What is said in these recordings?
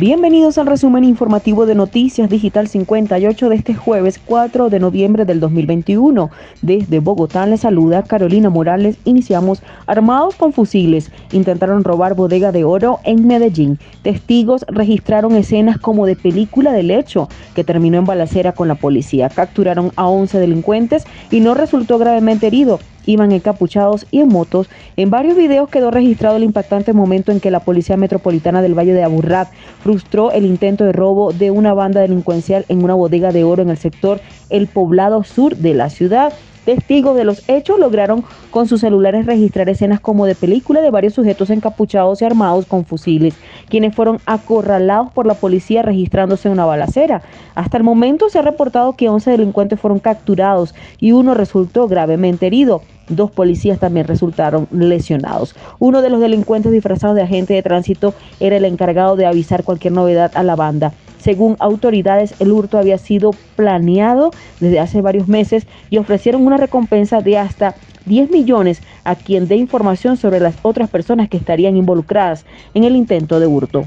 Bienvenidos al resumen informativo de Noticias Digital 58 de este jueves 4 de noviembre del 2021. Desde Bogotá les saluda Carolina Morales. Iniciamos armados con fusiles. Intentaron robar bodega de oro en Medellín. Testigos registraron escenas como de película del hecho que terminó en balacera con la policía. Capturaron a 11 delincuentes y no resultó gravemente herido iban encapuchados y en motos. En varios videos quedó registrado el impactante momento en que la Policía Metropolitana del Valle de Aburrad frustró el intento de robo de una banda delincuencial en una bodega de oro en el sector El Poblado Sur de la ciudad. Testigos de los hechos lograron con sus celulares registrar escenas como de película de varios sujetos encapuchados y armados con fusiles, quienes fueron acorralados por la policía registrándose una balacera. Hasta el momento se ha reportado que 11 delincuentes fueron capturados y uno resultó gravemente herido. Dos policías también resultaron lesionados. Uno de los delincuentes disfrazados de agente de tránsito era el encargado de avisar cualquier novedad a la banda. Según autoridades, el hurto había sido planeado desde hace varios meses y ofrecieron una recompensa de hasta 10 millones a quien dé información sobre las otras personas que estarían involucradas en el intento de hurto.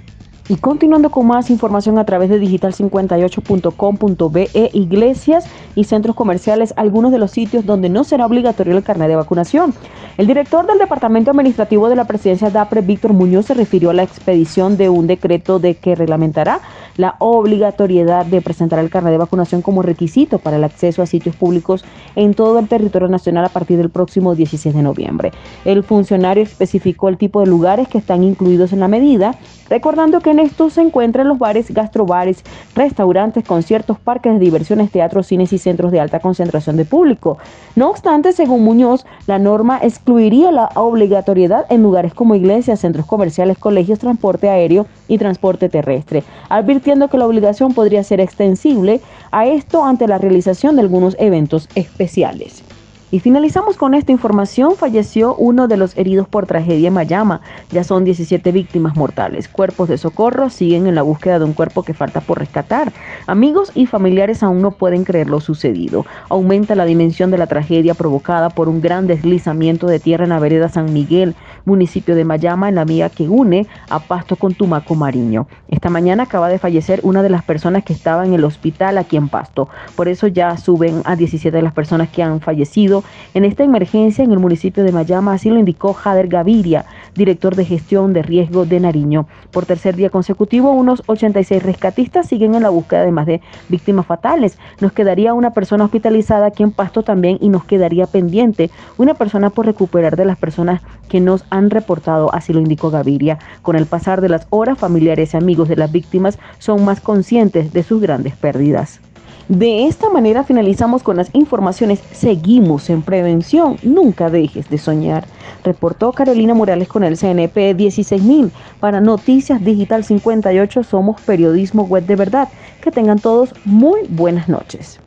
Y continuando con más información a través de digital58.com.be, iglesias y centros comerciales, algunos de los sitios donde no será obligatorio el carnet de vacunación. El director del Departamento Administrativo de la Presidencia DAPRE, Víctor Muñoz, se refirió a la expedición de un decreto de que reglamentará la obligatoriedad de presentar el carnet de vacunación como requisito para el acceso a sitios públicos en todo el territorio nacional a partir del próximo 16 de noviembre. El funcionario especificó el tipo de lugares que están incluidos en la medida, recordando que en estos se encuentran los bares, gastrobares, restaurantes, conciertos, parques de diversiones, teatros, cines y centros de alta concentración de público. No obstante, según Muñoz, la norma excluiría la obligatoriedad en lugares como iglesias, centros comerciales, colegios, transporte aéreo y transporte terrestre, advirtiendo que la obligación podría ser extensible a esto ante la realización de algunos eventos especiales. Y finalizamos con esta información. Falleció uno de los heridos por tragedia en Mayama. Ya son 17 víctimas mortales. Cuerpos de socorro siguen en la búsqueda de un cuerpo que falta por rescatar. Amigos y familiares aún no pueden creer lo sucedido. Aumenta la dimensión de la tragedia provocada por un gran deslizamiento de tierra en la vereda San Miguel, municipio de Mayama, en la vía que une a Pasto con Tumaco Mariño. Esta mañana acaba de fallecer una de las personas que estaba en el hospital aquí en Pasto. Por eso ya suben a 17 de las personas que han fallecido en esta emergencia en el municipio de Mayama, así lo indicó Jader Gaviria, director de gestión de riesgo de Nariño. Por tercer día consecutivo, unos 86 rescatistas siguen en la búsqueda de más de víctimas fatales. Nos quedaría una persona hospitalizada aquí en Pasto también y nos quedaría pendiente una persona por recuperar de las personas que nos han reportado, así lo indicó Gaviria. Con el pasar de las horas, familiares y amigos de las víctimas son más conscientes de sus grandes pérdidas. De esta manera finalizamos con las informaciones. Seguimos en prevención. Nunca dejes de soñar. Reportó Carolina Morales con el CNP 16000. Para Noticias Digital 58 somos periodismo web de verdad. Que tengan todos muy buenas noches.